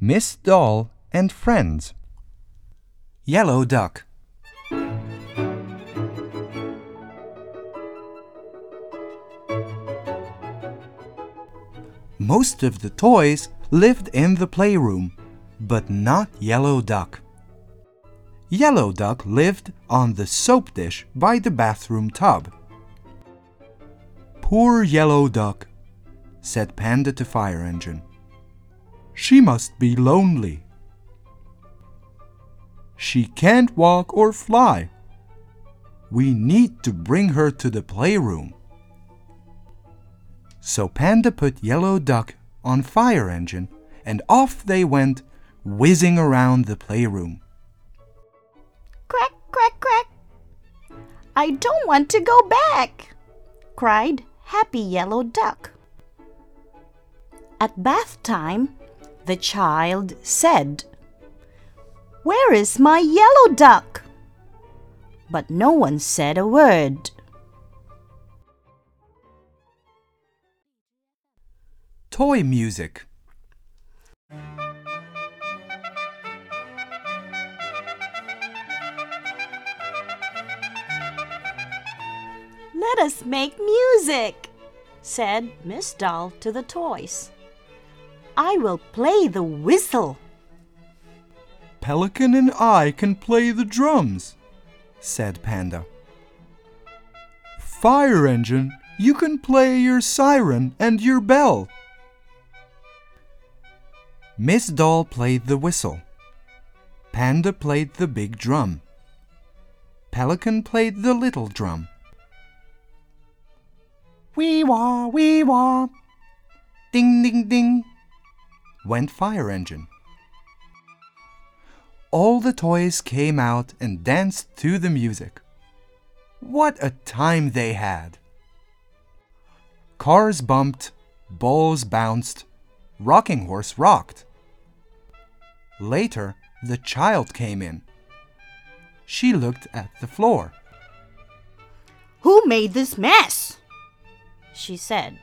Miss Doll and Friends. Yellow Duck. Most of the toys lived in the playroom, but not Yellow Duck. Yellow Duck lived on the soap dish by the bathroom tub. Poor Yellow Duck, said Panda to Fire Engine. She must be lonely. She can't walk or fly. We need to bring her to the playroom. So Panda put Yellow Duck on Fire Engine and off they went, whizzing around the playroom. Quack, quack, quack. I don't want to go back, cried Happy Yellow Duck. At bath time, the child said, Where is my yellow duck? But no one said a word. Toy music. Let us make music, said Miss Doll to the toys. I will play the whistle. Pelican and I can play the drums, said Panda. Fire Engine, you can play your siren and your bell. Miss Doll played the whistle. Panda played the big drum. Pelican played the little drum. Wee wah, wee wah. Ding, ding, ding. Went Fire Engine. All the toys came out and danced to the music. What a time they had! Cars bumped, balls bounced, Rocking Horse rocked. Later, the child came in. She looked at the floor. Who made this mess? she said.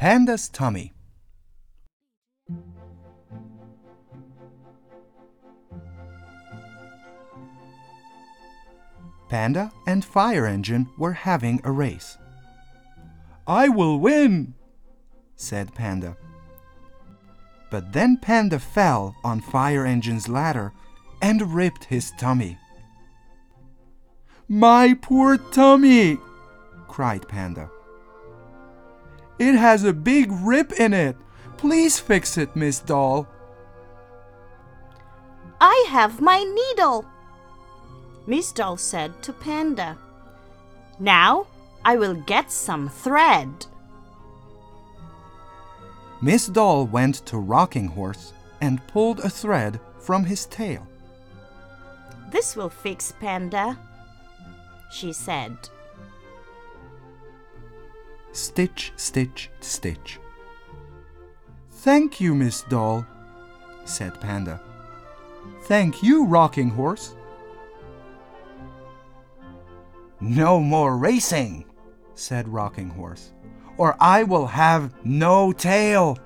Panda's tummy. Panda and Fire Engine were having a race. I will win, said Panda. But then Panda fell on Fire Engine's ladder and ripped his tummy. My poor tummy, cried Panda. It has a big rip in it. Please fix it, Miss Doll. I have my needle, Miss Doll said to Panda. Now I will get some thread. Miss Doll went to Rocking Horse and pulled a thread from his tail. This will fix Panda, she said. Stitch, stitch, stitch. Thank you, Miss Doll, said Panda. Thank you, Rocking Horse. No more racing, said Rocking Horse, or I will have no tail.